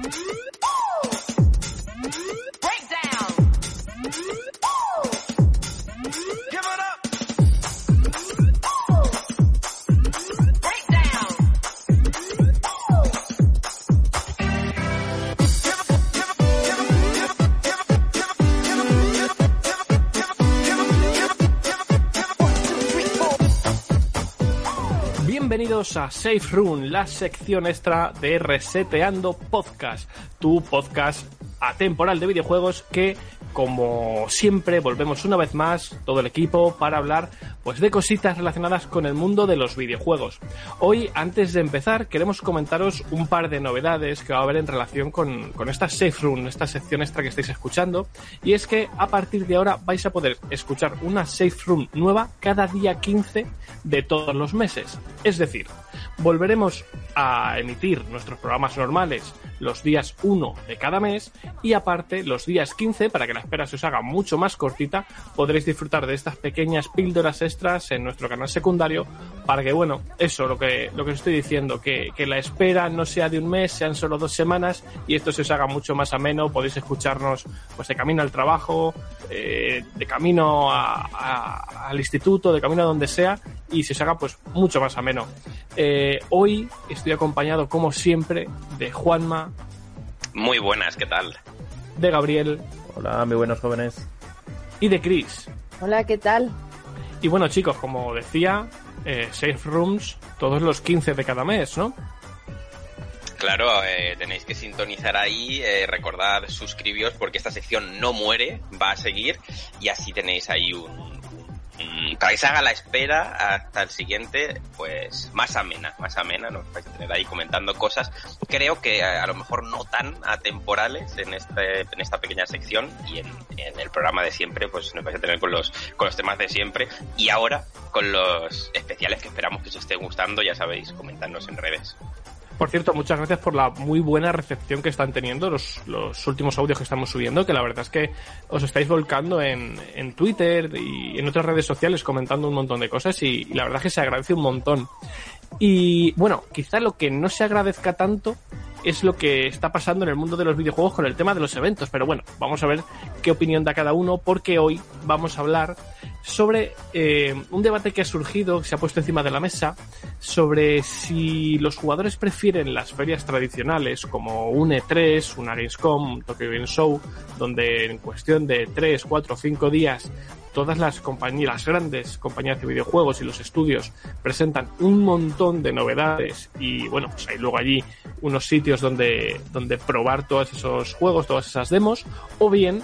Mm-hmm. A Safe Room, la sección extra de Reseteando Podcast, tu podcast atemporal de videojuegos que como siempre, volvemos una vez más, todo el equipo, para hablar pues de cositas relacionadas con el mundo de los videojuegos. Hoy, antes de empezar, queremos comentaros un par de novedades que va a haber en relación con, con esta Safe Room, esta sección extra que estáis escuchando. Y es que a partir de ahora vais a poder escuchar una Safe Room nueva cada día 15 de todos los meses. Es decir, volveremos a emitir nuestros programas normales los días 1 de cada mes y aparte los días 15 para que la espera se os haga mucho más cortita podréis disfrutar de estas pequeñas píldoras extras en nuestro canal secundario para que bueno eso lo que lo que os estoy diciendo que, que la espera no sea de un mes sean solo dos semanas y esto se os haga mucho más ameno podéis escucharnos pues de camino al trabajo eh, de camino a, a, al instituto de camino a donde sea y se os haga pues mucho más ameno eh, hoy estoy acompañado como siempre de Juanma muy buenas, ¿qué tal? De Gabriel. Hola, muy buenos jóvenes. Y de Chris. Hola, ¿qué tal? Y bueno, chicos, como decía, eh, Safe Rooms todos los 15 de cada mes, ¿no? Claro, eh, tenéis que sintonizar ahí, eh, recordad suscribíos porque esta sección no muere, va a seguir y así tenéis ahí un, para que se haga la espera hasta el siguiente, pues más amena, más amena, nos vais a tener ahí comentando cosas, creo que a, lo mejor no tan atemporales en este, en esta pequeña sección y en, en, el programa de siempre, pues nos vais a tener con los, con los temas de siempre. Y ahora con los especiales que esperamos que os estén gustando, ya sabéis, comentadnos en redes. Por cierto, muchas gracias por la muy buena recepción que están teniendo los, los últimos audios que estamos subiendo, que la verdad es que os estáis volcando en, en Twitter y en otras redes sociales comentando un montón de cosas y, y la verdad es que se agradece un montón. Y bueno, quizá lo que no se agradezca tanto es lo que está pasando en el mundo de los videojuegos con el tema de los eventos. Pero bueno, vamos a ver qué opinión da cada uno, porque hoy vamos a hablar sobre eh, un debate que ha surgido, que se ha puesto encima de la mesa, sobre si los jugadores prefieren las ferias tradicionales como un E3, una Gamescom, un Tokyo Game Show, donde en cuestión de 3, 4 o 5 días todas las compañías, las grandes compañías de videojuegos y los estudios presentan un montón de novedades y bueno, pues hay luego allí unos sitios donde, donde probar todos esos juegos, todas esas demos, o bien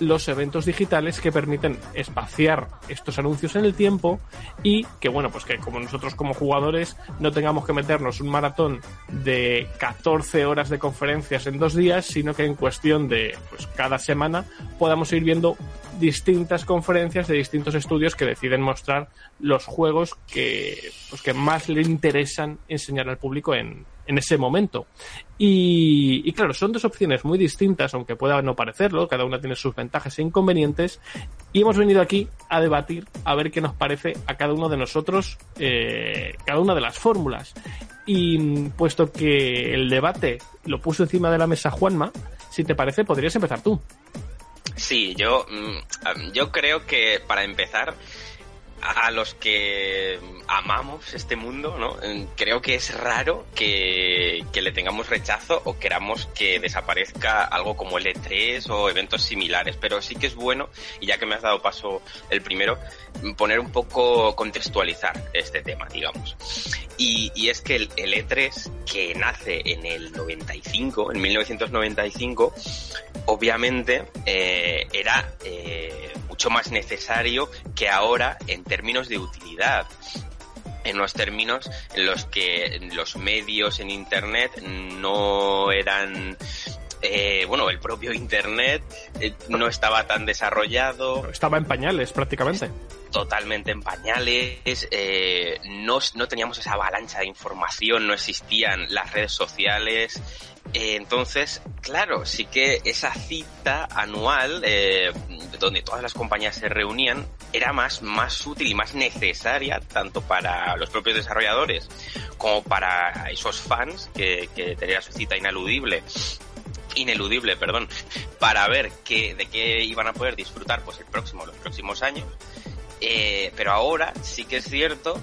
los eventos digitales que permiten espaciar estos anuncios en el tiempo y que bueno, pues que como nosotros como jugadores no tengamos que meternos un maratón de 14 horas de conferencias en dos días, sino que en cuestión de pues cada semana podamos ir viendo distintas conferencias de distintos estudios que deciden mostrar los juegos que, pues que más le interesan enseñar al público en, en ese momento. Y, y, claro, son dos opciones muy distintas, aunque pueda no parecerlo, cada una tiene sus ventajas e inconvenientes, y hemos venido aquí a debatir, a ver qué nos parece a cada uno de nosotros, eh, cada una de las fórmulas. Y puesto que el debate lo puso encima de la mesa Juanma, si te parece, podrías empezar tú. Sí, yo, yo creo que para empezar, a los que amamos este mundo, ¿no? Creo que es raro que, que, le tengamos rechazo o queramos que desaparezca algo como el E3 o eventos similares, pero sí que es bueno, y ya que me has dado paso el primero, poner un poco, contextualizar este tema, digamos. Y, y es que el, el, E3, que nace en el 95, en 1995, obviamente eh, era eh, mucho más necesario que ahora en términos de utilidad en los términos en los que los medios en internet no eran eh, bueno, el propio Internet eh, no estaba tan desarrollado. Estaba en pañales prácticamente. Totalmente en pañales. Eh, no, no teníamos esa avalancha de información, no existían las redes sociales. Eh, entonces, claro, sí que esa cita anual eh, donde todas las compañías se reunían era más, más útil y más necesaria tanto para los propios desarrolladores como para esos fans que, que tenían su cita ineludible ineludible, perdón, para ver qué, de qué iban a poder disfrutar pues el próximo, los próximos años. Eh, pero ahora sí que es cierto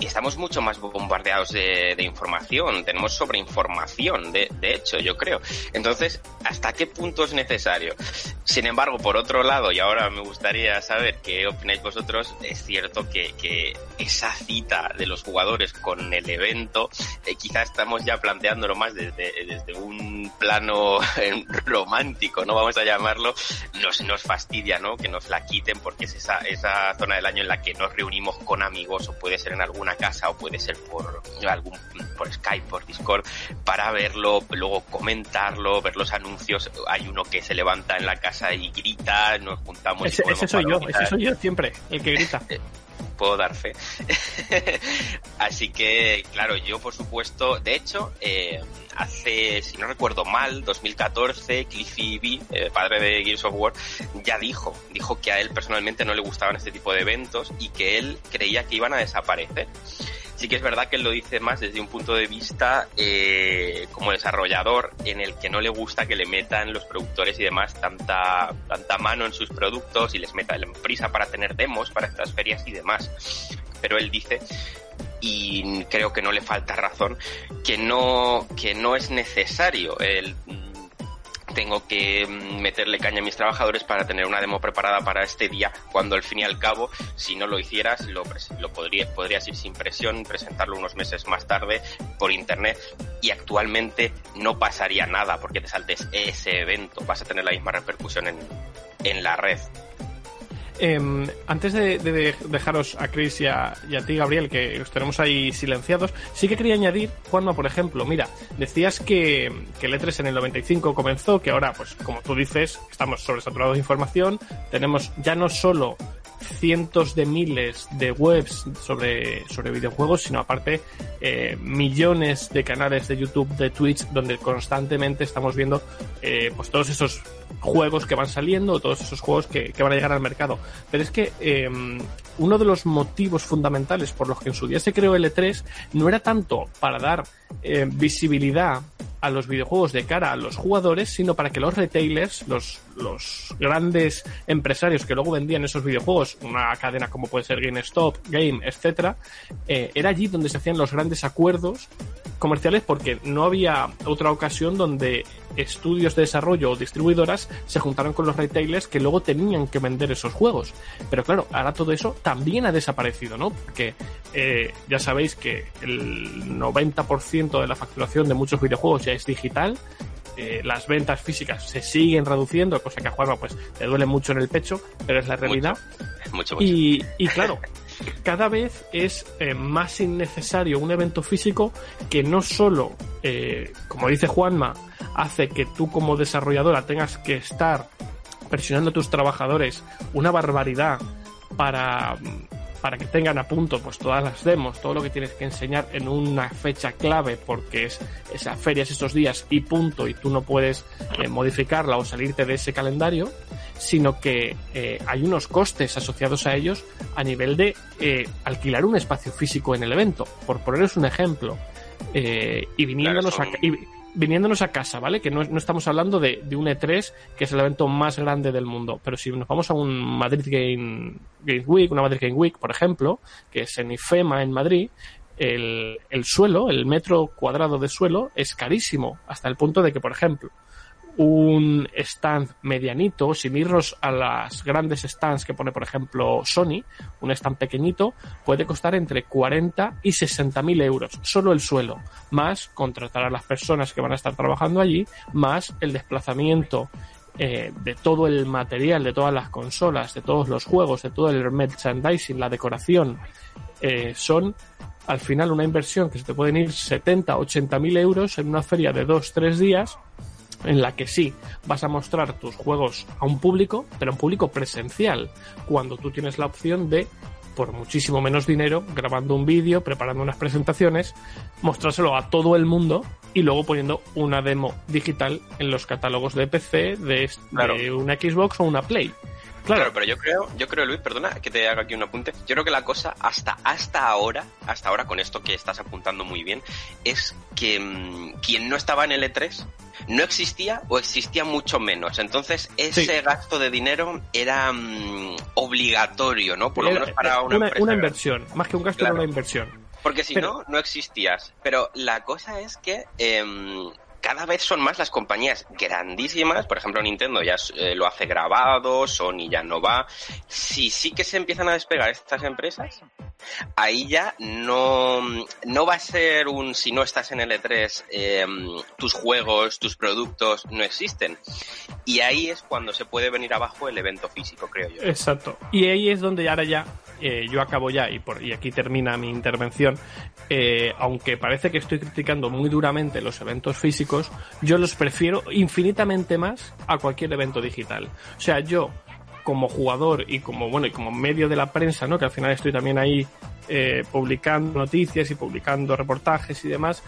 estamos mucho más bombardeados de, información, tenemos sobreinformación, de, de hecho, yo creo. Entonces, ¿hasta qué punto es necesario? Sin embargo, por otro lado, y ahora me gustaría saber qué opináis vosotros, es cierto que, que esa cita de los jugadores con el evento, eh, quizás estamos ya planteándolo más desde, desde un plano romántico, ¿no? Vamos a llamarlo, nos, nos fastidia, ¿no? Que nos la quiten porque es esa, esa zona del año en la que nos reunimos con amigos o puede ser en alguna casa o puede ser por algún por Skype, por Discord, para verlo, luego comentarlo, ver los anuncios. Hay uno que se levanta en la casa y grita, nos juntamos. Ese, ese soy yo, ese soy yo siempre, el que grita. Puedo dar fe. Así que, claro, yo por supuesto, de hecho, eh, hace, si no recuerdo mal, 2014, Cliffy B, padre de Gears of War, ya dijo, dijo que a él personalmente no le gustaban este tipo de eventos y que él creía que iban a desaparecer sí que es verdad que él lo dice más desde un punto de vista eh, como desarrollador en el que no le gusta que le metan los productores y demás tanta, tanta mano en sus productos y les metan prisa para tener demos para estas ferias y demás. Pero él dice y creo que no le falta razón que no que no es necesario el tengo que mm, meterle caña a mis trabajadores para tener una demo preparada para este día, cuando al fin y al cabo, si no lo hicieras, lo, lo podría, podrías ir sin presión, presentarlo unos meses más tarde por internet y actualmente no pasaría nada porque te saltes ese evento, vas a tener la misma repercusión en, en la red. Eh, antes de, de, dejaros a Chris y a, y a, ti, Gabriel, que os tenemos ahí silenciados, sí que quería añadir, Juanma, por ejemplo, mira, decías que, que el E3 en el 95 comenzó, que ahora, pues como tú dices, estamos sobresaturados de información, tenemos ya no solo cientos de miles de webs sobre, sobre videojuegos, sino aparte eh, millones de canales de YouTube, de Twitch, donde constantemente estamos viendo eh, pues todos esos juegos que van saliendo, todos esos juegos que, que van a llegar al mercado. Pero es que eh, uno de los motivos fundamentales por los que en su día se creó el E3 no era tanto para dar eh, visibilidad a los videojuegos de cara a los jugadores, sino para que los retailers, los, los grandes empresarios que luego vendían esos videojuegos, una cadena como puede ser GameStop, Game, etcétera, eh, era allí donde se hacían los grandes acuerdos comerciales porque no había otra ocasión donde estudios de desarrollo o distribuidoras se juntaron con los retailers que luego tenían que vender esos juegos. Pero claro, ahora todo eso también ha desaparecido, ¿no? Porque eh, ya sabéis que el 90% de la facturación de muchos videojuegos ya es digital. Eh, las ventas físicas se siguen reduciendo, cosa que a Juanma pues le duele mucho en el pecho, pero es la realidad. Mucho, mucho, Y, y claro, cada vez es eh, más innecesario un evento físico que no solo, eh, como dice Juanma, hace que tú como desarrolladora tengas que estar presionando a tus trabajadores una barbaridad para, para que tengan a punto pues todas las demos, todo lo que tienes que enseñar en una fecha clave porque es esa feria es esos días y punto y tú no puedes eh, modificarla o salirte de ese calendario, sino que eh, hay unos costes asociados a ellos a nivel de eh, alquilar un espacio físico en el evento, por poneros un ejemplo. Eh, y viniéndonos Claro, son- a, y viniéndonos a casa, ¿vale? Que no, no estamos hablando de, de un E3, que es el evento más grande del mundo, pero si nos vamos a un Madrid Game, Week, una Madrid Game Week, por ejemplo, que es en IFEMA en Madrid, el, el suelo, el metro cuadrado de suelo es carísimo, hasta el punto de que, por ejemplo, un stand medianito, sin irnos a las grandes stands que pone, por ejemplo, Sony, un stand pequeñito, puede costar entre 40 y 60 mil euros, solo el suelo, más contratar a las personas que van a estar trabajando allí, más el desplazamiento eh, de todo el material, de todas las consolas, de todos los juegos, de todo el merchandising, la decoración, eh, son al final una inversión que se te pueden ir 70, 80 mil euros en una feria de 2-3 días en la que sí vas a mostrar tus juegos a un público, pero a un público presencial, cuando tú tienes la opción de, por muchísimo menos dinero, grabando un vídeo, preparando unas presentaciones, mostrárselo a todo el mundo y luego poniendo una demo digital en los catálogos de PC, de, Claro. de una Xbox o una Play. Claro, Claro, pero yo creo, yo creo, Luis, perdona que te haga aquí un apunte. Yo creo que la cosa hasta hasta ahora, hasta ahora con esto que estás apuntando muy bien, es que mm, quien no estaba en el E3 no existía o existía mucho menos. Entonces, ese gasto de dinero era mm, obligatorio, ¿no? Por lo menos para una, una, inversión. Más que un gasto, era una inversión. Porque si no, no existías. Pero la cosa es que em, cada vez son más las compañías grandísimas, por ejemplo Nintendo ya eh, lo hace grabado, Sony ya no va. Si sí que se empiezan a despegar estas empresas, ahí ya no, no va a ser un si no estás en L3, em, tus juegos, tus productos no existen. Y ahí es cuando se puede venir abajo el evento físico, creo yo. Exacto. Y ahí es donde ahora ya eh, yo acabo ya y, por, y aquí termina mi intervención. Eh, aunque parece que estoy criticando muy duramente los eventos físicos, yo los prefiero infinitamente más a cualquier evento digital. O sea, yo como jugador y como bueno y como medio de la prensa, ¿no? Que al final estoy también ahí eh, publicando noticias y publicando reportajes y demás.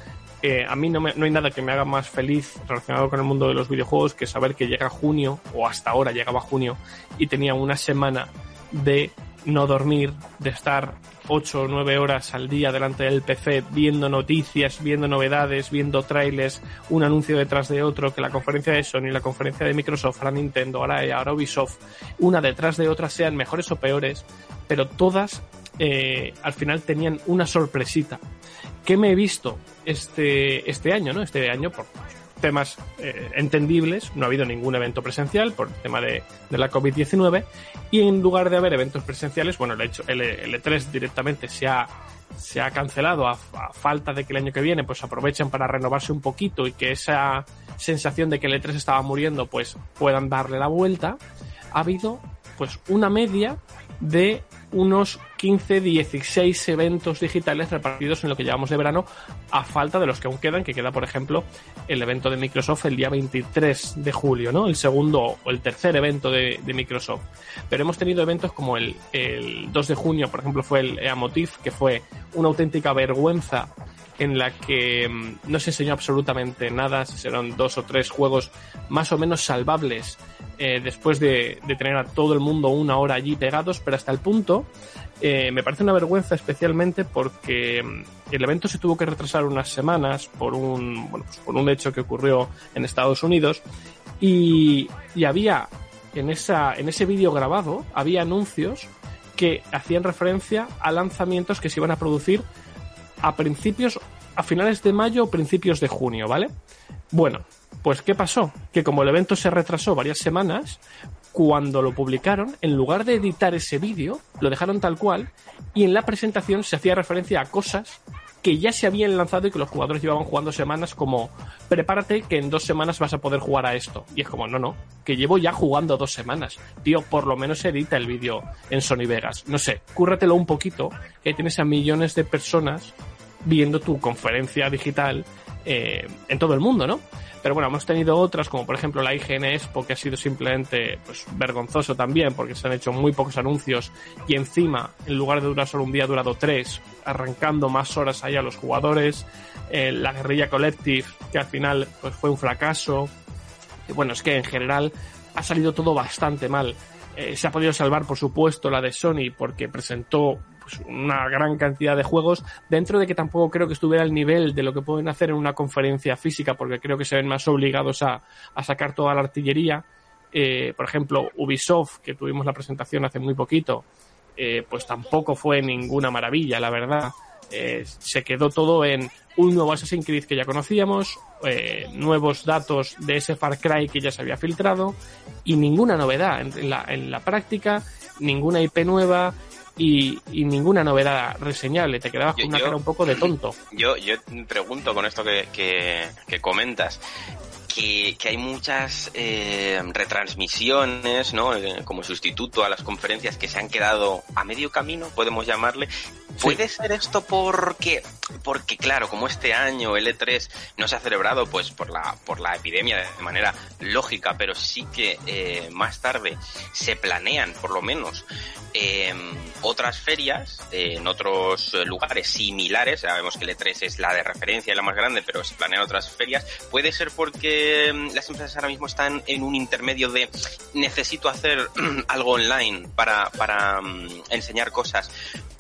a mí no, no hay nada que me haga más feliz relacionado con el mundo de los videojuegos que saber que llega junio, o hasta ahora llegaba junio, y tenía una semana de no dormir, de estar 8 o 9 horas al día delante del PC viendo noticias, viendo novedades, viendo trailers, un anuncio detrás de otro, que la conferencia de Sony, la conferencia de Microsoft, ahora Nintendo, ahora, ahora Ubisoft, una detrás de otra sean mejores o peores, pero todas eh, al final tenían una sorpresita. ¿Qué me he visto este, este año, no? Este año, por, temas eh, entendibles, no ha habido ningún evento presencial por el tema de, la COVID-19 y en lugar de haber eventos presenciales, bueno, el, hecho, el, E3 directamente se ha, se ha cancelado a, falta de que el año que viene pues aprovechen para renovarse un poquito y que esa sensación de que el E3 estaba muriendo pues puedan darle la vuelta, ha habido pues una media de unos 15, 16 eventos digitales repartidos en lo que llevamos de verano, a falta de los que aún quedan, que queda, por ejemplo, el evento de Microsoft el día 23 de julio, ¿no? El segundo o el tercer evento de, Microsoft. Pero hemos tenido eventos como el, el 2 de junio, por ejemplo, fue el EAMOTIF, que fue una auténtica vergüenza en la que mm, no se enseñó absolutamente nada, se serán dos o tres juegos más o menos salvables eh, después de, tener a todo el mundo una hora allí pegados, pero hasta el punto eh, me parece una vergüenza especialmente porque mm, el evento se tuvo que retrasar unas semanas por un, bueno, pues por un hecho que ocurrió en Estados Unidos y, y había en, esa, en ese vídeo grabado, había anuncios que hacían referencia a lanzamientos que se iban a producir a principios, a finales de mayo o principios de junio, ¿vale? Bueno, pues ¿qué pasó? Que como el evento se retrasó varias semanas, cuando lo publicaron, en lugar de editar ese vídeo, lo dejaron tal cual y en la presentación se hacía referencia a cosas que ya se habían lanzado y que los jugadores llevaban jugando semanas como prepárate que en dos semanas vas a poder jugar a esto. Y es como, no, no, que llevo ya jugando dos semanas. Tío, por lo menos edita el vídeo en Sony Vegas. No sé, cúrratelo un poquito, que tienes a millones de personas viendo tu conferencia digital eh, en todo el mundo, ¿no? Pero bueno, hemos tenido otras, como por ejemplo la IGN Expo, que ha sido simplemente pues, vergonzoso también, porque se han hecho muy pocos anuncios y encima, en lugar de durar solo un día, ha durado tres, arrancando más horas ahí a los jugadores. Eh, la guerrilla Collective, que al final pues, fue un fracaso. Y bueno, es que en general ha salido todo bastante mal. Eh, se ha podido salvar, por supuesto, la de Sony porque presentó pues, una gran cantidad de juegos, dentro de que tampoco creo que estuviera al nivel de lo que pueden hacer en una conferencia física, porque creo que se ven más obligados a, sacar toda la artillería. Eh, por ejemplo, Ubisoft, que tuvimos la presentación hace muy poquito, eh, pues tampoco fue ninguna maravilla, la verdad. Eh, se quedó todo en un nuevo Assassin's Creed que ya conocíamos, nuevos datos de ese Far Cry que ya se había filtrado y ninguna novedad en la, en la práctica, ninguna IP nueva, y, ninguna novedad reseñable. Te quedabas con una cara un poco de tonto. Yo, yo pregunto con esto que, que, comentas. Que, que, hay muchas eh, retransmisiones, ¿no? Eh, como sustituto a las conferencias que se han quedado a medio camino, podemos llamarle, ¿Puede ser esto porque, porque claro, como este año el E3 no se ha celebrado pues por la, por la epidemia de manera lógica, pero sí que eh, más tarde se planean, por lo menos, em, otras ferias en otros lugares similares, sabemos que el E3 es la de referencia y la más grande, pero se planean otras ferias, puede ser porque em, las empresas ahora mismo están en un intermedio de necesito hacer algo online para, para em, enseñar cosas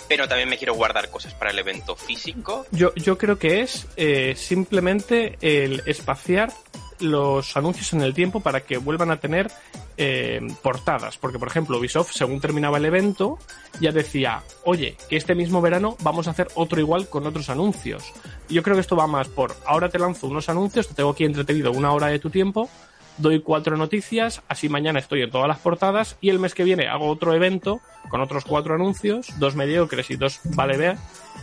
pero también me quiero guardar cosas para el evento físico. Yo, yo creo que es eh, simplemente el espaciar los anuncios en el tiempo para que vuelvan a tener eh, portadas. Porque, por ejemplo, Ubisoft, según terminaba el evento, ya decía, oye, que este mismo verano vamos a hacer otro igual con otros anuncios. Yo creo que esto va más por, ahora te lanzo unos anuncios, te tengo aquí entretenido una hora de tu tiempo, doy cuatro noticias, así mañana estoy en todas las portadas y el mes que viene hago otro evento con otros cuatro anuncios, dos mediocres y dos vale vea,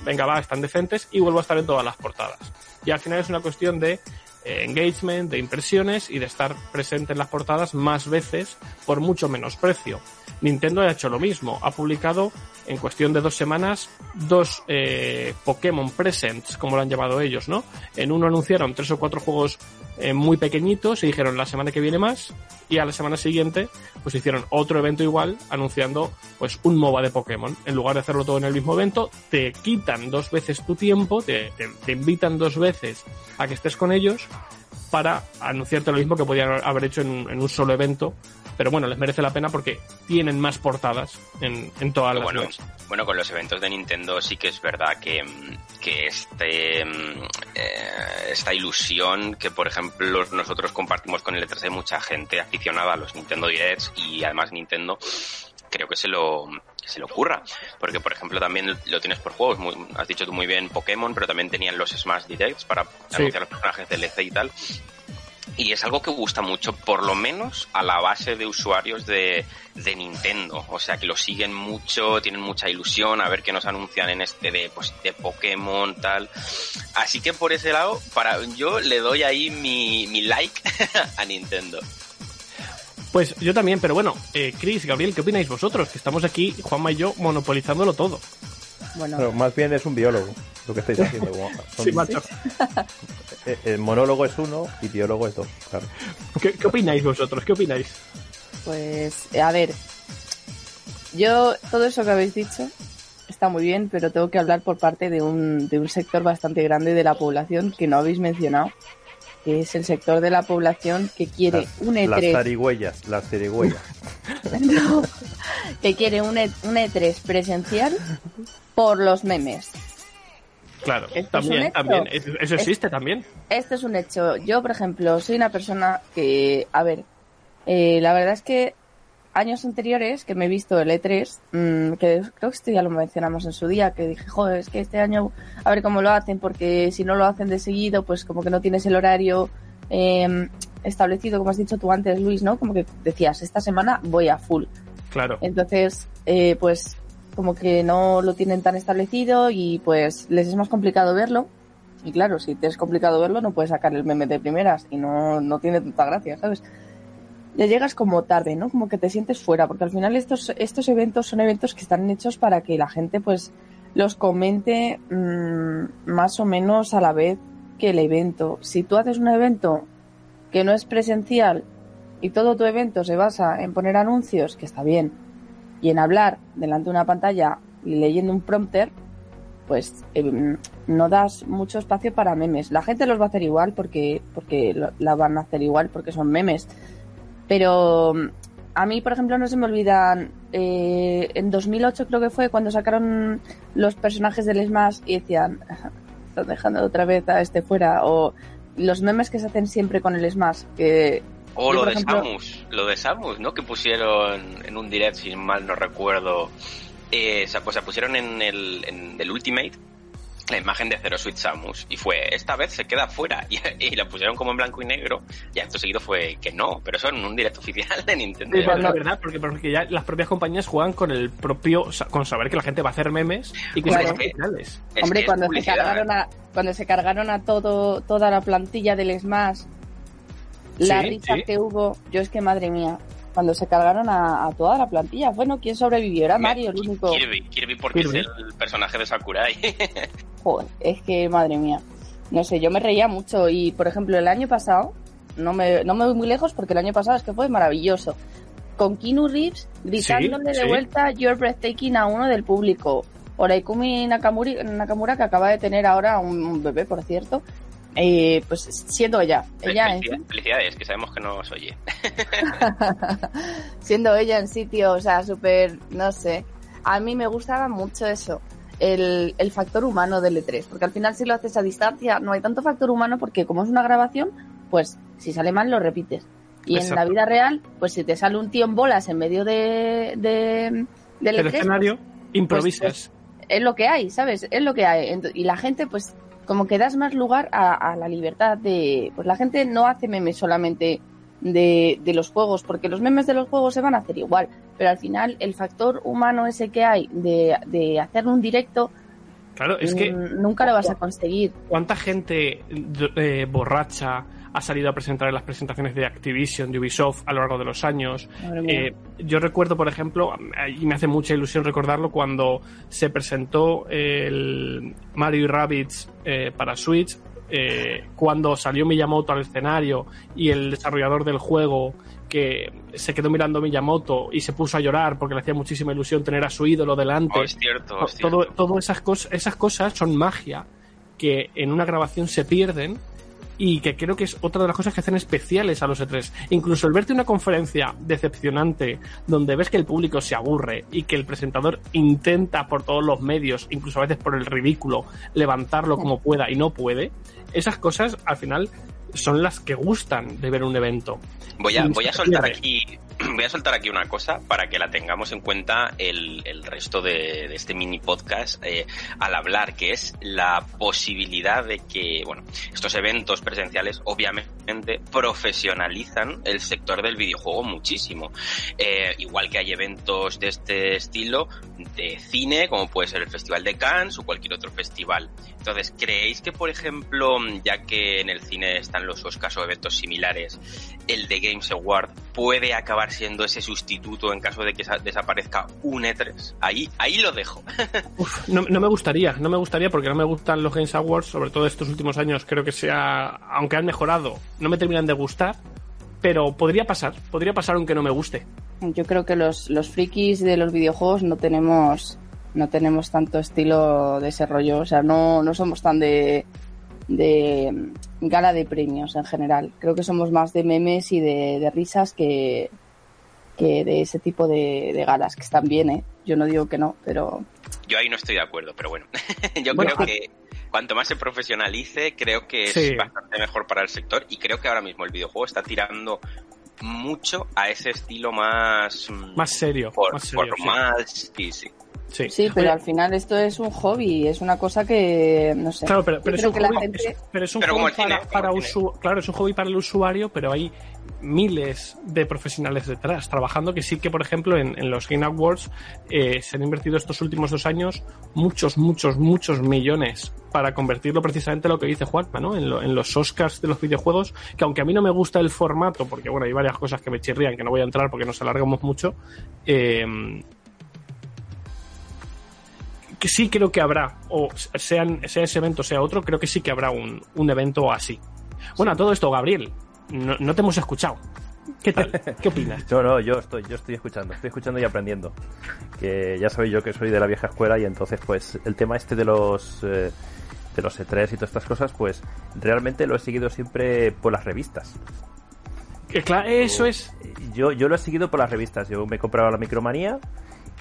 venga va, están decentes y vuelvo a estar en todas las portadas. Y al final es una cuestión de engagement, de impresiones y de estar presente en las portadas más veces por mucho menos precio. Nintendo ha hecho lo mismo, ha publicado en cuestión de dos semanas dos eh, Pokémon Presents, como lo han llamado ellos, ¿no? En uno anunciaron tres o cuatro juegos eh, muy pequeñitos y dijeron la semana que viene más y a la semana siguiente pues hicieron otro evento igual anunciando pues un MOBA de Pokémon. En lugar de hacerlo todo en el mismo evento, te quitan dos veces tu tiempo, te, te invitan dos veces a que estés con ellos para anunciarte lo mismo que podían haber hecho en, en un solo evento. Pero bueno, les merece la pena porque tienen más portadas en, en todas las bueno, webs. Bueno, con los eventos de Nintendo sí que es verdad que, que este eh, esta ilusión que, por ejemplo, nosotros compartimos con el E3 hay mucha gente aficionada a los Nintendo Directs y además Nintendo creo que se lo se le ocurra. Porque, por ejemplo, también lo tienes por juegos. Muy, has dicho tú muy bien Pokémon, pero también tenían los Smash Directs para Sí. anunciar los personajes DLC y tal. Y es algo que gusta mucho, por lo menos a la base de usuarios de, de Nintendo. O sea, que lo siguen mucho, tienen mucha ilusión a ver qué nos anuncian en este de, pues, de Pokémon, tal. Así que por ese lado, para yo le doy ahí mi, mi like a Nintendo. Pues yo también, pero bueno, eh, Chris, Gabriel, ¿qué opináis vosotros? Que estamos aquí, Juanma y yo, monopolizándolo todo. Bueno, Pero más bien es un biólogo lo que estáis haciendo. como- son- Sí, macho. eh, el monólogo es uno y biólogo es dos, claro. ¿Qué, qué opináis vosotros? ¿Qué opináis? pues a ver, yo todo eso que habéis dicho está muy bien, pero tengo que hablar por parte de un, de un sector bastante grande de la población que no habéis mencionado, que es el sector de la población que quiere Las, un las E3, zarigüeyas, las zarigüeyas. no, que quiere un, E- un E3 presencial por los memes. Claro, Esto también, también. Eso eso existe también. Esto es un hecho. Yo, por ejemplo, soy una persona que, a ver, eh, la verdad es que años anteriores que me he visto el E3, mm, que creo que esto ya lo mencionamos en su día, que dije, joder, es que este año a ver cómo lo hacen, porque si no lo hacen de seguido, pues como que no tienes el horario eh, establecido, como has dicho tú antes, Luis, ¿no? Como que decías, esta semana voy a full. Claro. Entonces, eh, pues como que no lo tienen tan establecido y pues les es más complicado verlo. Y claro, si te es complicado verlo, no puedes sacar el meme de primeras y no, no tiene tanta gracia, ¿sabes? Ya llegas como tarde, ¿no? Como que te sientes fuera, porque al final estos, estos eventos son eventos que están hechos para que la gente pues los comente mmm, más o menos a la vez que el evento. Si tú haces un evento que no es presencial y todo tu evento se basa en poner anuncios, que está bien, y en hablar delante de una pantalla y leyendo un prompter, pues eh, no das mucho espacio para memes. La gente los va a hacer igual porque, porque la van a hacer igual porque son memes. Pero mm, a mí, por ejemplo, no se me olvidan. eh, en 2008 creo que fue cuando sacaron los personajes del Smash y decían, están dejando otra vez a este fuera. O los memes que se hacen siempre con el Smash, que O Yo, lo de ejemplo- Samus, lo de Samus, ¿no? Que pusieron en un direct, si mal no recuerdo, eh, pues se pusieron en el, en el Ultimate la imagen de Zero Suite Samus y fue, esta vez se queda fuera y, y la pusieron como en blanco y negro y acto seguido fue que no, pero eso en un directo oficial de Nintendo. Sí, es verdad, porque, porque ya las propias compañías juegan con el propio, con saber que la gente va a hacer memes y que Claro. son originales. Es Hombre, cuando se cargaron a cuando se cargaron a todo toda la plantilla del Smash, la Sí, risa sí. que hubo, yo es que madre mía, cuando se cargaron a, a toda la plantilla, bueno, ¿quién sobrevivió? Era Mario el único. Kirby, Kirby porque Kirby. es el personaje de Sakurai. Joder, es que madre mía. No sé, yo me reía mucho y por ejemplo el año pasado, no me, no me voy muy lejos porque el año pasado es que fue maravilloso. Con Keanu Reeves gritándole Sí, de sí. vuelta You're breathtaking a uno del público. O la Ikumi Nakamuri, Nakamura que acaba de tener ahora un bebé, por cierto. Eh, pues siendo ella, ella en Felicidades, que sabemos que no os oye. siendo ella en sitio, o sea, súper, no sé. A mí me gustaba mucho eso, el, el factor humano del E3, porque al final si lo haces a distancia no hay tanto factor humano porque como es una grabación, pues Si sale mal, lo repites. Y en la vida real, pues si te sale un tío en bolas en medio de, de, del El E3, escenario, pues, improvisas. es lo que hay, ¿sabes? Es lo que hay. Y la gente, pues, como que das más lugar a, a la libertad de... Pues la gente no hace memes solamente de, de los juegos, porque los memes de los juegos se van a hacer igual, pero al final el factor humano ese que hay de, de hacer un directo, claro, es que mm, nunca lo vas a conseguir. ¿Cuánta gente eh, borracha ha salido a presentar en las presentaciones de Activision, de Ubisoft a lo largo de los años? Eh, yo recuerdo, por ejemplo, y me hace mucha ilusión recordarlo, cuando se presentó el Mario y Rabbids eh, para Switch, eh, cuando salió Miyamoto al escenario y el desarrollador del juego que se quedó mirando a Miyamoto y se puso a llorar porque le hacía muchísima ilusión tener a su ídolo delante. Oh, es cierto, es todo, todo esas cosas, esas cosas son magia que en una grabación se pierden y que creo que es otra de las cosas que hacen especiales a los E3. Incluso el verte una conferencia decepcionante donde ves que el público se aburre y que el presentador intenta por todos los medios, incluso a veces por el ridículo, levantarlo como pueda y no puede, esas cosas al final son las que gustan de ver un evento. Voy a, voy a soltar aquí voy a soltar aquí una cosa para que la tengamos en cuenta el, el resto de, este mini podcast eh, al hablar, que es la posibilidad de que, bueno, estos eventos presenciales obviamente profesionalizan el sector del videojuego muchísimo. Eh, igual que hay eventos de este estilo de cine, como puede ser el Festival de Cannes o cualquier otro festival. Entonces, ¿creéis que, por ejemplo, ya que en el cine están los Oscars o eventos similares, el de Games Award puede acabar siendo ese sustituto en caso de que sa- desaparezca un E3? Ahí, ahí lo dejo. Uf, no, no me gustaría, no me gustaría porque no me gustan los Games Awards, sobre todo estos últimos años, creo que sea, aunque han mejorado, no me terminan de gustar, pero podría pasar, podría pasar aunque no me guste. Yo creo que los, los frikis de los videojuegos no tenemos no tenemos tanto estilo de ese rollo, o sea, no, no somos tan de, de mm, gala de premios en general. Creo que somos más de memes y de, de risas que, que de ese tipo de, de galas, que están bien, ¿eh? Yo no digo que no, pero Yo ahí no estoy de acuerdo, pero bueno. Yo Bueno, creo que cuanto más se profesionalice, creo que es Sí. bastante mejor para el sector y creo que ahora mismo el videojuego está tirando mucho a ese estilo más... mm, Más serio, por- más serio. formal, sí, sí. Sí. sí, pero Oye, al final esto es un hobby, es una cosa que, no sé. Claro, pero, pero es un que la hobby, gente- es- pero es un Pero como hobby el cine, para, usu- claro, es un hobby para el usuario, pero hay miles de profesionales detrás trabajando que sí que, por ejemplo, en, en los Game Awards eh, se han invertido estos últimos dos años muchos, muchos, muchos millones para convertirlo precisamente en lo que dice Juanma, ¿no? En, lo- en los Oscars de los videojuegos, que aunque a mí no me gusta el formato, porque bueno, hay varias cosas que me chirrían, que no voy a entrar porque nos alargamos mucho, eh, que sí creo que habrá, o sean, sea ese evento, sea otro, creo que sí que habrá un, un evento así. Bueno, a todo esto, Gabriel, no, no te hemos escuchado. ¿Qué tal? ¿Qué opinas? No, no, yo estoy, yo estoy escuchando, estoy escuchando y aprendiendo. Que ya sabéis yo que soy de la vieja escuela y entonces pues el tema este de los eh, de los E3 y todas estas cosas, pues realmente lo he seguido siempre por las revistas. Que cla- eso es. Yo, yo lo he seguido por las revistas. Yo me compraba la Micromanía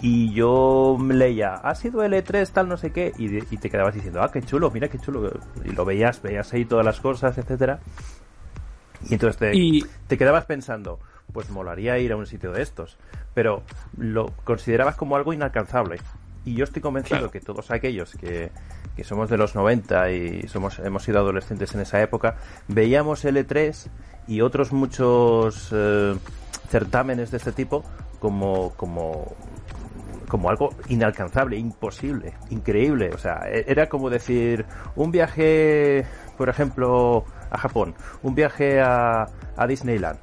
y yo leía, ha sido el E3 tal no sé qué y, te quedabas diciendo, ah, qué chulo, mira qué chulo. Y lo veías, veías ahí todas las cosas, etcétera. Y entonces te, Y te quedabas pensando, pues molaría ir a un sitio de estos, pero lo considerabas como algo inalcanzable. Y yo estoy convencido Claro. que todos aquellos que, que somos de los 90 y somos hemos sido adolescentes en esa época, veíamos L3 y otros muchos eh, certámenes de este tipo como como como algo inalcanzable, imposible, increíble. O sea, e- era como decir un viaje, por ejemplo, a Japón, un viaje a, a Disneyland.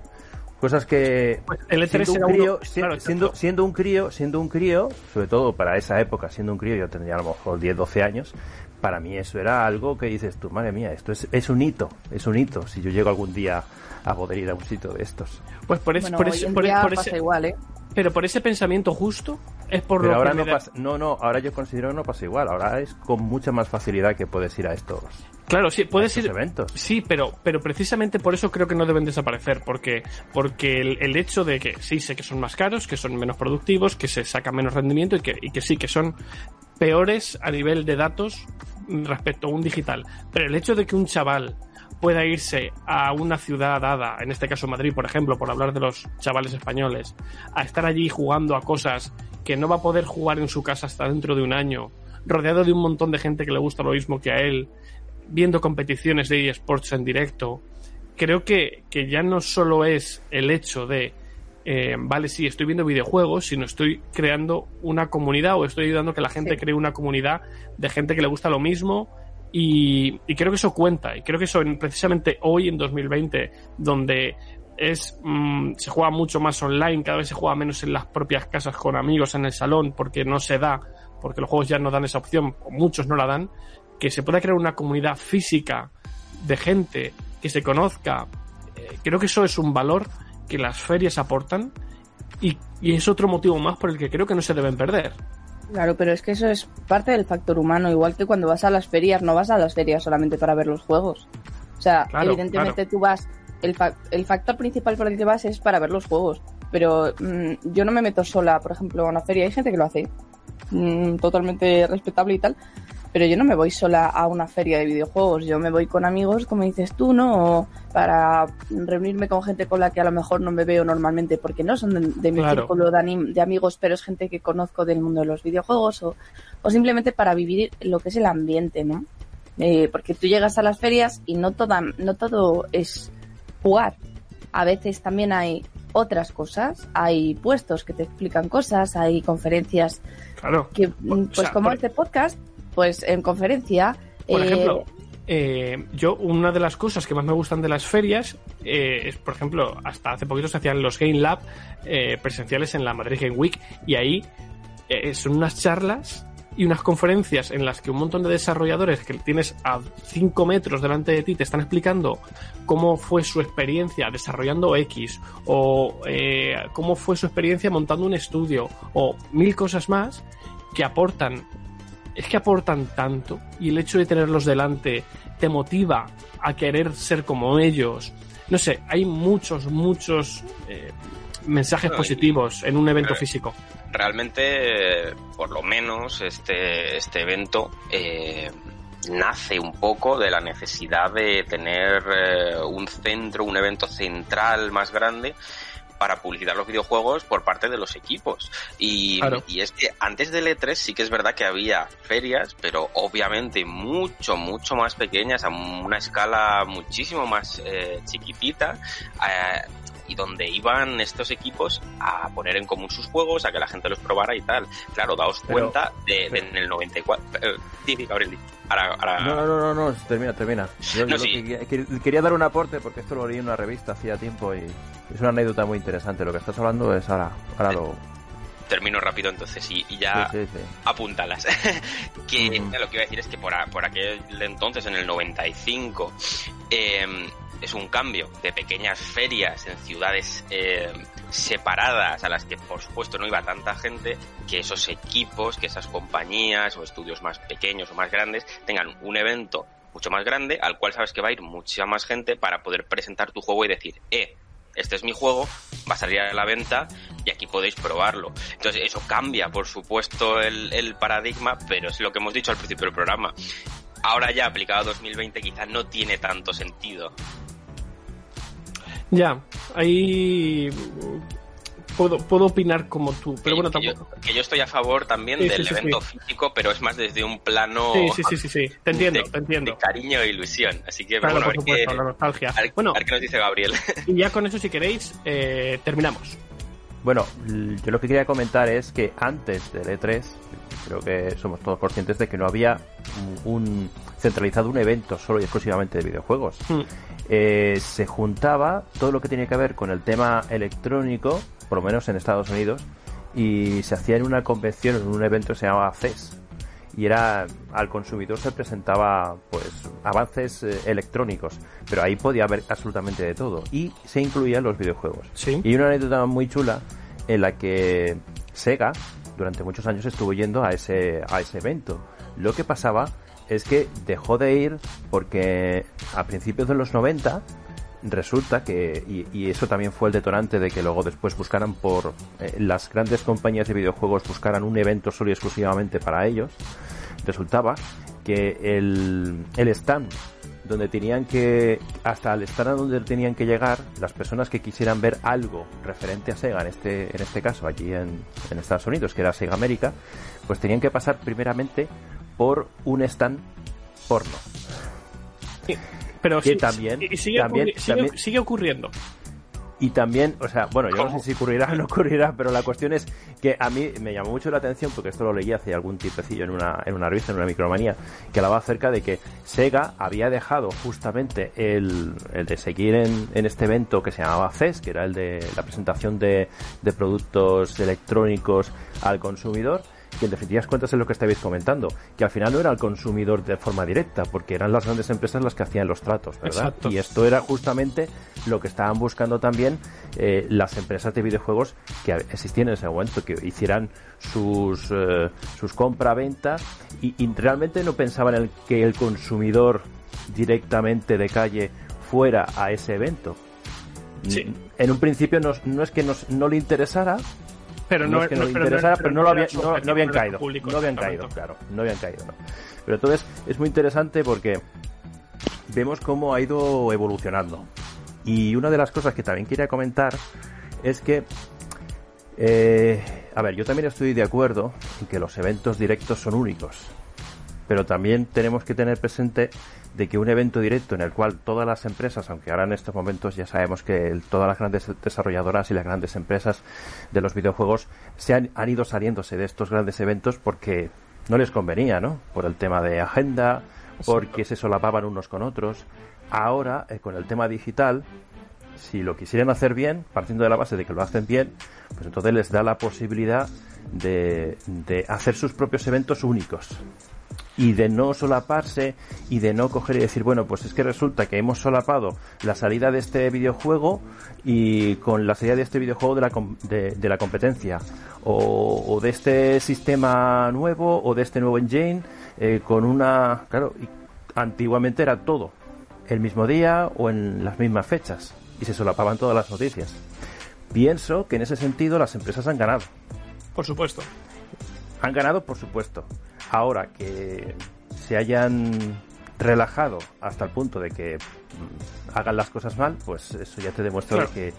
Cosas que Pues el E3 siendo un uno- crío, si- claro, siendo, un crío, siendo un crío, sobre todo para esa época, siendo un crío, yo tendría a lo mejor 10, 12 años, para mí eso era algo que dices tú, madre mía, esto es, es un hito, es un hito, si yo llego algún día a poder ir a un sitio de estos. pues por, es- Bueno, por en por, día por pasa ese- igual, ¿eh? pero por ese pensamiento justo es por Pero lo ahora que no me da- pasa, no, no, ahora yo considero que no pasa igual, ahora es con mucha más facilidad que puedes ir a estos, Claro, sí, puedes ir. eventos. Sí, pero, pero precisamente por eso creo que no deben desaparecer, porque, porque el, el hecho de que sí sé que son más caros, que son menos productivos, que se saca menos rendimiento y que, y que sí que son peores a nivel de datos respecto a un digital. Pero el hecho de que un chaval pueda irse a una ciudad dada, en este caso Madrid, por ejemplo, por hablar de los chavales españoles, a estar allí jugando a cosas que no va a poder jugar en su casa hasta dentro de un año, rodeado de un montón de gente que le gusta lo mismo que a él, viendo competiciones de eSports en directo, creo que, que ya no solo es el hecho de eh, vale, sí, estoy viendo videojuegos, sino estoy creando una comunidad o estoy ayudando a que la gente Sí. cree una comunidad de gente que le gusta lo mismo y, y creo que eso cuenta y creo que eso en- precisamente hoy en 2020 donde es mm, se juega mucho más online, cada vez se juega menos en las propias casas con amigos en el salón porque no se da, porque los juegos ya no dan esa opción, o muchos no la dan, que se pueda crear una comunidad física de gente que se conozca, eh, creo que eso es un valor que las ferias aportan y, y es otro motivo más por el que creo que no se deben perder. Claro, pero es que eso es parte del factor humano, igual que cuando vas a las ferias, no vas a las ferias solamente para ver los juegos. O sea, Claro, evidentemente tú vas, el, fa- el factor principal por el que vas es para ver los juegos, pero mm, yo no me meto sola, por ejemplo, a una feria, hay gente que lo hace, mm, totalmente respetable y tal, pero yo no me voy sola a una feria de videojuegos, yo me voy con amigos, como dices tú, ¿no? O para reunirme con gente con la que a lo mejor no me veo normalmente, porque no son de, de mi Claro. círculo de, de amigos, pero es gente que conozco del mundo de los videojuegos, o, o simplemente para vivir lo que es el ambiente, ¿no? Eh, porque tú llegas a las ferias y no, toda, no todo es jugar. A veces también hay otras cosas, hay puestos que te explican cosas, hay conferencias Claro. que, mm, pues sea, como por- este podcast, pues en conferencia... Por eh, ejemplo, eh, yo una de las cosas que más me gustan de las ferias eh, es, por ejemplo, hasta hace poquito se hacían los Game Lab eh, presenciales en la Madrid Game Week y ahí eh, son unas charlas y unas conferencias en las que un montón de desarrolladores que tienes a 5 metros delante de ti te están explicando cómo fue su experiencia desarrollando X o eh, cómo fue su experiencia montando un estudio o mil cosas más que aportan es que aportan tanto y el hecho de tenerlos delante te motiva a querer ser como ellos. No sé, hay muchos, muchos eh, mensajes positivos en un evento Eh, físico. Realmente, por lo menos, este, este evento eh, nace un poco de la necesidad de tener eh, un centro, un evento central más grande para publicitar los videojuegos por parte de los equipos. Y, Claro. y es que antes del E3 sí que es verdad que había ferias, pero obviamente mucho, mucho más pequeñas, a una escala muchísimo más eh, chiquitita. eh, y donde iban estos equipos a poner en común sus juegos, a que la gente los probara y tal. Claro, daos Pero- cuenta de, de en el 94. Eh, Gabriel, di. ahora, ahora- No, no, no, no, termina, termina. Yo, No, yo lo sí. que quería, quer- quería dar un aporte porque esto lo leí en una revista hacía tiempo y es una anécdota muy interesante. Lo que estás hablando es ahora, ahora lo... termino rápido entonces y, y ya Sí, sí, sí. apúntalas. que lo que iba a decir es que por, a- por aquel entonces, en el 95, eh, es un cambio de pequeñas ferias en ciudades eh, separadas a las que por supuesto no iba tanta gente, que esos equipos, que esas compañías o estudios más pequeños o más grandes tengan un evento mucho más grande al cual sabes que va a ir mucha más gente para poder presentar tu juego y decir, eh, este es mi juego, va a salir a la venta y aquí podéis probarlo. Entonces eso cambia, por supuesto, el, el paradigma, pero es lo que hemos dicho al principio del programa. Ahora ya aplicado a 2020 quizás no tiene tanto sentido. Ya, ahí puedo, puedo opinar como tú, pero bueno, que, yo, tampoco. que yo estoy a favor también Sí, del sí, evento sí. físico, pero es más desde un plano Sí, sí, sí, sí, sí, te entiendo, de, te entiendo. de cariño e ilusión. Así que Claro, bueno, a por ver, qué, supuesto, la nostalgia. a ver- Bueno, a ver qué nos dice Gabriel. y ya con eso, si queréis, eh, terminamos. Bueno, yo lo que quería comentar es que antes del E3, creo que somos todos conscientes de que no había un centralizado un evento solo y exclusivamente de videojuegos. Mm. Eh, se juntaba todo lo que tenía que ver con el tema electrónico, por lo menos en Estados Unidos, y se hacía en una convención, en un evento que se llamaba CES. Y era al consumidor se presentaba pues avances eh, electrónicos, pero ahí podía haber absolutamente de todo y se incluían los videojuegos. Sí. Y una anécdota muy chula en la que Sega durante muchos años estuvo yendo a ese, a ese evento. Lo que pasaba es que dejó de ir porque a principios de los 90 resulta que, y, eso también fue el detonante de que luego después buscaran por eh, las grandes compañías de videojuegos buscaran un evento solo y exclusivamente para ellos, resultaba que el, el stand donde tenían que, hasta el estar a donde tenían que llegar, las personas que quisieran ver algo referente a Sega, en este, en este caso allí en, en Estados Unidos, que era Sega América, pues tenían que pasar primeramente por un stand porno. Pero Que sí- también- y sigue, también- ocurri- sigue- también- sigue ocurriendo. Y también, o sea, bueno, yo no sé si ocurrirá o no ocurrirá, pero la cuestión es que a mí me llamó mucho la atención, porque esto lo leí hace algún tiempecillo en una, en una revista, en una micromanía, que hablaba acerca de que Sega había dejado justamente el, el de seguir en, en este evento que se llamaba CES, que era el de la presentación de, de productos electrónicos al consumidor, que en definitivas cuentas es lo que estabais comentando, que al final no era el consumidor de forma directa, porque eran las grandes empresas las que hacían los tratos, ¿verdad? Exacto. Y esto era justamente lo que estaban buscando también eh, las empresas de videojuegos que existían en ese momento, que hicieran sus, eh, sus compra-venta y, y realmente no pensaban en el- que el consumidor directamente de calle fuera a ese evento. Sí. En un principio no, no es que nos- no le interesara, Pero no, que no, le pero interesara, pero, no, lo había- no- habían caído. público, no habían caído, claro. No habían caído, no. Pero entonces es muy interesante porque vemos cómo ha ido evolucionando. Y una de las cosas que también quería comentar es que, eh, a ver, yo también estoy de acuerdo en que los eventos directos son únicos. Pero también tenemos que tener presente de que un evento directo en el cual todas las empresas, aunque ahora en estos momentos ya sabemos que el- todas las grandes desarrolladoras y las grandes empresas de los videojuegos se han, han ido saliéndose de estos grandes eventos porque no les convenía, ¿no? Por el tema de agenda, porque se solapaban unos con otros. Ahora, eh, con el tema digital, si lo quisieran hacer bien, partiendo de la base de que lo hacen bien, pues entonces les da la posibilidad de, de hacer sus propios eventos únicos y de no solaparse y de no coger y decir, bueno, pues es que resulta que hemos solapado la salida de este videojuego y con la salida de este videojuego de la, com- de, la competencia o, o de este sistema nuevo o de este nuevo engine eh, con una, claro, antiguamente era todo el mismo día o en las mismas fechas y se solapaban todas las noticias. Pienso que en ese sentido las empresas han ganado. Por supuesto. Han ganado, por supuesto. Ahora que se hayan relajado hasta el punto de que mm, hagan las cosas mal, pues eso ya te demuestra Claro. de que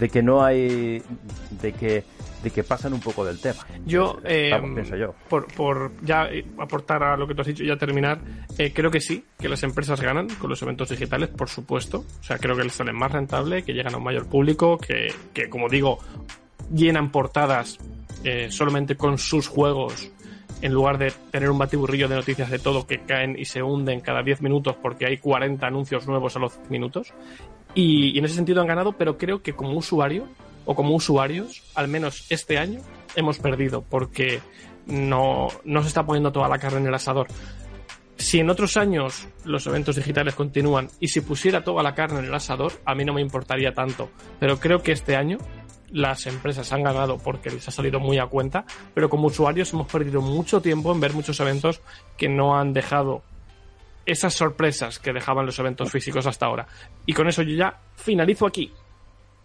de que no hay de que de que pasan un poco del tema. Yo, eh, Vamos, pienso yo. Por, por ya aportar a lo que tú has dicho y ya terminar, eh, creo que sí, que las empresas ganan con los eventos digitales, por supuesto. O sea, creo que les salen más rentable, que llegan a un mayor público, que, que como digo, llenan portadas eh, solamente con sus juegos en lugar de tener un batiburrillo de noticias de todo que caen y se hunden cada 10 minutos porque hay 40 anuncios nuevos a los 10 minutos. Y, y en ese sentido han ganado, pero creo que como usuario o como usuarios, al menos este año, hemos perdido porque no, no se está poniendo toda la carne en el asador. Si en otros años los eventos digitales continúan y si pusiera toda la carne en el asador, a mí no me importaría tanto. Pero creo que este año las empresas han ganado porque les ha salido muy a cuenta, pero como usuarios hemos perdido mucho tiempo en ver muchos eventos que no han dejado esas sorpresas que dejaban los eventos físicos hasta ahora. Y con eso yo ya finalizo aquí.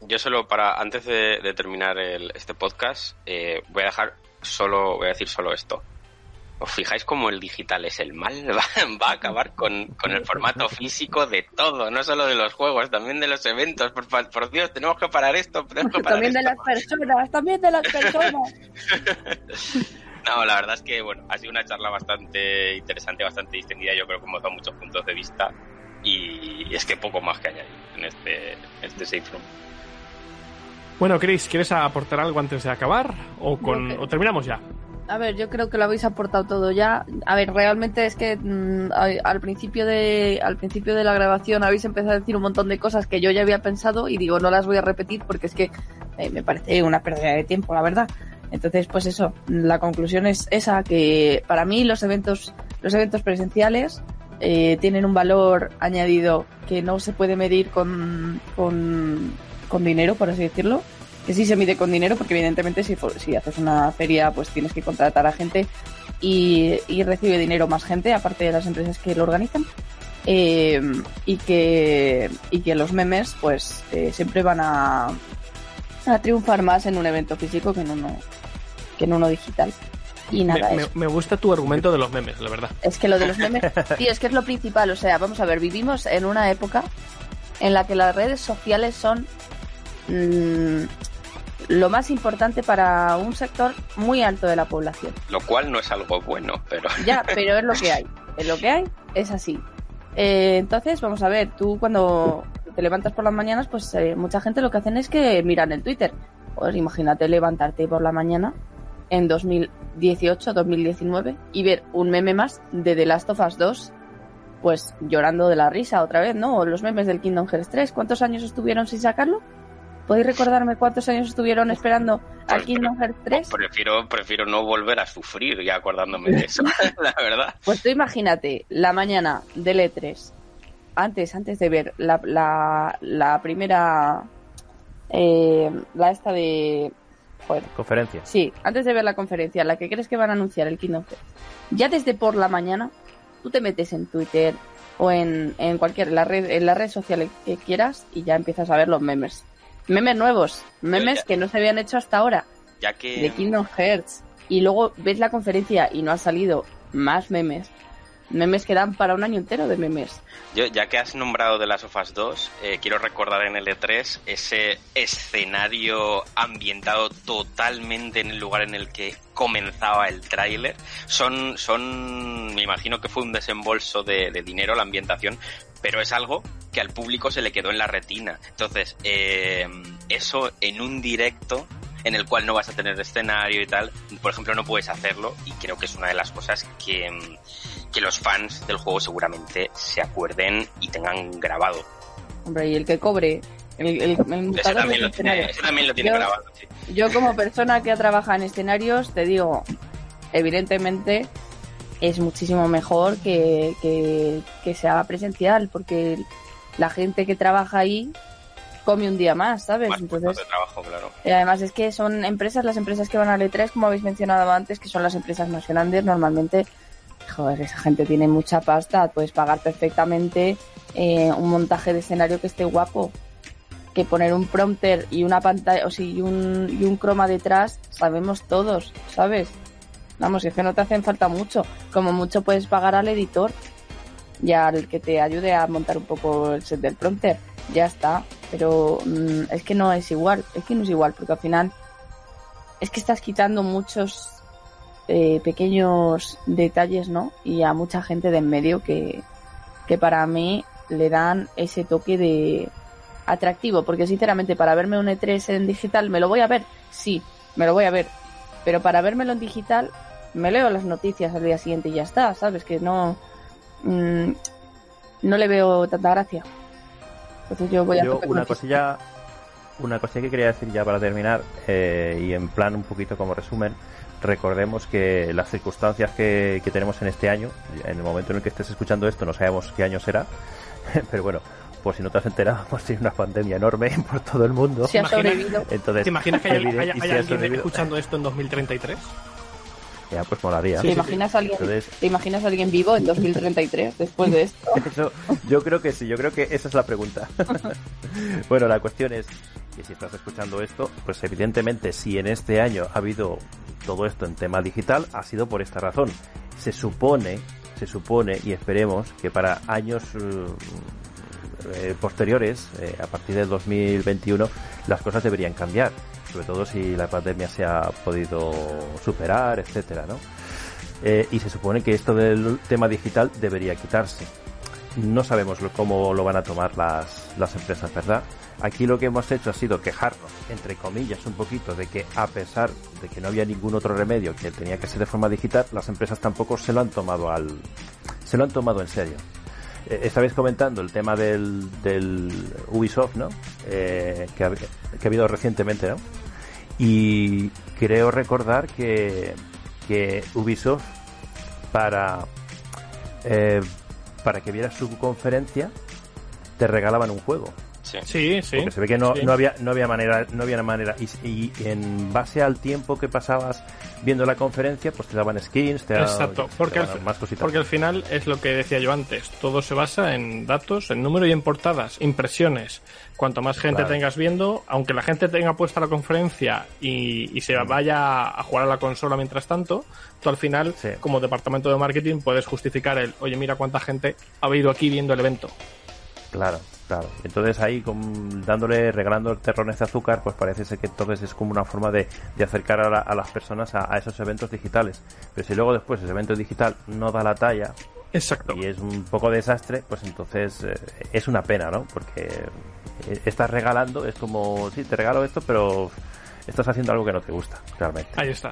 Yo solo para, antes de, terminar el- este podcast, eh, voy a dejar solo, voy a decir solo esto. ¿Os fijáis cómo el digital es el mal? Va, va a acabar con, con el formato físico de todo, no solo de los juegos, también de los eventos. Por, por Dios, tenemos que parar esto, tenemos que parar También de las personas, también de las personas. No, la verdad es que bueno, ha sido una charla bastante interesante, bastante distendida. Yo creo que hemos dado muchos puntos de vista y es que poco más que añadir en este, en este safe room. Bueno, Chris, ¿quieres aportar algo antes de acabar? ¿O, con, o terminamos ya? A ver, yo creo que lo habéis aportado todo ya. A ver, realmente es que mm, al principio de al principio de la grabación habéis empezado a decir un montón de cosas que yo ya había pensado y digo no las voy a repetir porque es que eh, me parece una pérdida de tiempo, la verdad. Entonces, pues eso, la conclusión es esa que para mí los eventos los eventos presenciales eh, tienen un valor añadido que no se puede medir con, con, con dinero, por así decirlo que sí se mide con dinero, porque evidentemente si, si haces una feria, pues tienes que contratar a gente y, y recibe dinero más gente, aparte de las empresas que lo organizan. Eh, y que y que los memes pues eh, siempre van a, a triunfar más en un evento físico que en uno que en uno digital Y nada, me, me- gusta tu argumento de los memes, la verdad. Es que lo de los memes, tío, es que es lo principal. O sea, vamos a ver, vivimos en una época en la que las redes sociales son mm, lo más importante para un sector muy alto de la población. Lo cual no es algo bueno, pero Ya, pero es lo que hay. Es lo que hay, es así. Eh, entonces, vamos a ver, tú cuando te levantas por las mañanas, pues eh, mucha gente lo que hacen es que miran el Twitter. Pues imagínate levantarte por la mañana en 2018, 2019 y ver un meme más de The Last of Us 2, pues llorando de la risa otra vez, ¿no? O los memes del Kingdom Hearts 3. ¿Cuántos años estuvieron sin sacarlo? ¿Podéis recordarme cuántos años estuvieron esperando al Pues, Kingdom Hearts 3? prefiero, prefiero no volver a sufrir ya acordándome de eso, la verdad. Pues tú imagínate la mañana del E3, antes, antes de ver la, la, la primera, eh, la esta de, joder, Conferencia. sí, antes de ver la conferencia, la que crees que van a anunciar el Kingdom Hearts, ya desde por la mañana, tú te metes en Twitter o en, en cualquier, la red, en la red social que quieras y ya empiezas a ver los memes. Memes nuevos, memes ya- que no se habían hecho hasta ahora Ya de que Kingdom Hearts. Y luego ves la conferencia y no ha salido más memes, memes que dan para un año entero de memes. Yo, ya que has nombrado de las OFAS 2, eh, quiero recordar en el E3 ese escenario ambientado totalmente en el lugar en el que comenzaba el tráiler. Son, son, me imagino que fue un desembolso de, de dinero la ambientación, pero es algo que al público se le quedó en la retina. Entonces, eh, eso en un directo en el cual no vas a tener escenario y tal, por ejemplo, no puedes hacerlo y creo que es una de las cosas que, que los fans del juego seguramente se acuerden y tengan grabado. Hombre, y el que cobre, el, el, el Ese montador también, lo tiene, escenario. ese también lo tiene Yo- grabado, sí. Yo como persona que ha trabajado en escenarios, te digo, evidentemente es muchísimo mejor que, que, que sea presencial, porque la gente que trabaja ahí come un día más, ¿sabes? Más puestos Entonces, de trabajo, claro. Y además es que son empresas, las empresas que van al E3, como habéis mencionado antes, que son las empresas más grandes, normalmente, joder, esa gente tiene mucha pasta, puedes pagar perfectamente eh, un montaje de escenario que esté guapo. Que poner un prompter y una pantalla, o sí, y un, y un croma detrás, sabemos todos, ¿sabes? Vamos, es que no te hacen falta mucho. Como mucho puedes pagar al editor y al que te ayude a montar un poco el set del prompter. Ya está. Pero mm, es que no es igual. Es que no es igual, porque al final es que estás quitando muchos eh, pequeños detalles, ¿no? Y a mucha gente de en medio que, que para mí le dan ese toque de atractivo. Porque sinceramente, para verme un E3 en digital, ¿me lo voy a ver? Sí, me lo voy a ver. Pero para vérmelo en digital, me leo las noticias al día siguiente y ya está, ¿sabes? Que no. mm, no le veo tanta gracia. Entonces yo voy a Yo tope con una cosilla, una cosilla que quería decir ya para terminar eh, y en plan un poquito como resumen, recordemos que las circunstancias que, que tenemos en este año, en el momento en el que estés escuchando esto no sabemos qué año será, pero bueno, por si no te has enterado, hemos tenido una pandemia enorme por todo el mundo. Si ha Imagina- sobrevivido. Entonces, ¿Te imaginas que hay, evidente- hay- y hay si has alguien sobrevivido, escuchando esto en 2033? Ya, pues molaría. ¿Te, imaginas a alguien, Entonces- ¿Te imaginas a alguien vivo en 2033 después de esto? Eso, yo creo que sí, yo creo que esa es la pregunta. bueno, la cuestión es que si estás escuchando esto, pues evidentemente si en este año ha habido todo esto en tema digital, ha sido por esta razón. Se supone, se supone y esperemos que para años eh, eh, posteriores, eh, a partir del 2021, las cosas deberían cambiar, sobre todo si la pandemia se ha podido superar, etcétera, ¿no? Eh, y se supone que esto del tema digital debería quitarse. No sabemos cómo lo van a tomar las, las empresas, ¿verdad? Aquí lo que hemos hecho ha sido quejarnos, entre comillas, un poquito de que a pesar de que no había ningún otro remedio que tenía que ser de forma digital, las empresas tampoco se lo han tomado al, se lo han tomado en serio. Eh, estabais comentando el tema del, del Ubisoft, ¿no? Eh, que, ha, habido recientemente, ¿no? Y creo recordar que, que Ubisoft para eh, para que vieras su conferencia te regalaban un juego. Sí. Sí, sí. Porque se ve que no, sí. no había no había manera no había manera y, y en base al tiempo que pasabas viendo la conferencia pues te daban skins te daban, Exacto, te porque daban al, más cositas porque al final es lo que decía yo antes, todo se basa en datos, en número y en portadas, impresiones. Cuanto más gente Claro. tengas viendo, aunque la gente tenga puesta la conferencia y, y se Mm. vaya a jugar a la consola mientras tanto, tú al final, Sí. como departamento de marketing, puedes justificar el, oye, mira cuánta gente ha ido aquí viendo el evento. Claro, claro. Entonces ahí con- dándole, regalando terrones de azúcar, pues parece ser que entonces es como una forma de, de acercar a, la- a las personas a, a esos eventos digitales. Pero si luego después ese evento digital no da la talla Exacto. y es un poco desastre, pues entonces eh, es una pena, ¿no? Porque eh, estás regalando, es como, sí, te regalo esto, pero estás haciendo algo que no te gusta, realmente. Ahí está.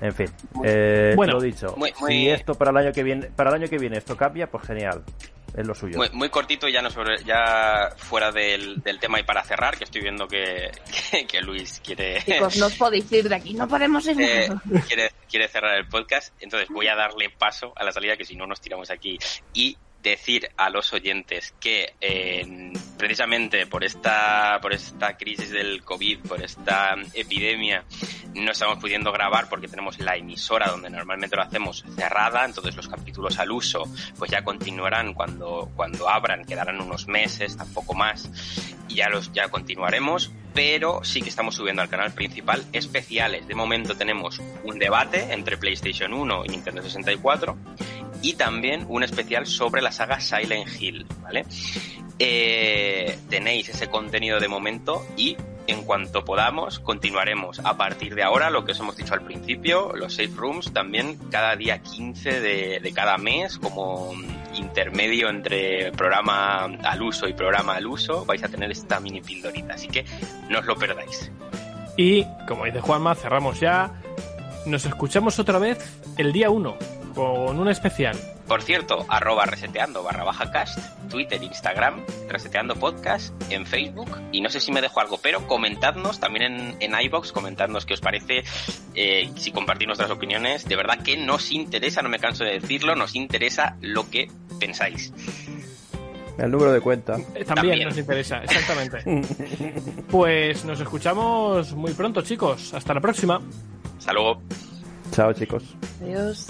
En fin, eh, Bueno. lo dicho. Muy- muy- Si esto para el año que viene, para el año que viene esto cambia, pues genial, es lo suyo. Muy, muy cortito, ya no sobre, ya fuera del, del tema y para cerrar, que estoy viendo que, que, que Luis quiere, Chicos, no os podéis ir de aquí, no podemos ir de eh, aquí. quiere, quiere cerrar el podcast. Entonces voy a darle paso a la salida, que si no nos tiramos aquí. Y decir a los oyentes que precisamente por esta por esta crisis del COVID, por esta epidemia, no estamos pudiendo grabar porque tenemos la emisora donde normalmente lo hacemos cerrada, entonces los capítulos al uso pues ya continuarán cuando cuando abran, quedarán unos meses, tampoco más, y ya los ya continuaremos, pero sí que estamos subiendo al canal principal especiales. De momento tenemos un debate entre PlayStation 1 y Nintendo 64 y también un especial sobre la saga Silent Hill, ¿vale? Eh, tenéis ese contenido de momento y en cuanto podamos continuaremos a partir de ahora lo que os hemos dicho al principio, los safe rooms también cada día 15 de, de cada mes como intermedio entre programa al uso y programa al uso vais a tener esta mini pildorita, así que no os lo perdáis. Y, como dice Juanma, cerramos ya. Nos escuchamos otra vez el día 1 con un especial. Por cierto, arroba reseteando barra baja cast, Twitter, Instagram, reseteando podcast, en Facebook, y no sé si me dejo algo, pero comentadnos también en, en iBox, comentadnos qué os parece, eh, si compartís nuestras opiniones, de verdad que nos interesa, no me canso de decirlo, nos interesa lo que pensáis. El número de cuenta. Eh, También, También. nos interesa, exactamente. pues nos escuchamos muy pronto, chicos. Hasta la próxima. Hasta luego. Chao, chicos. Adiós.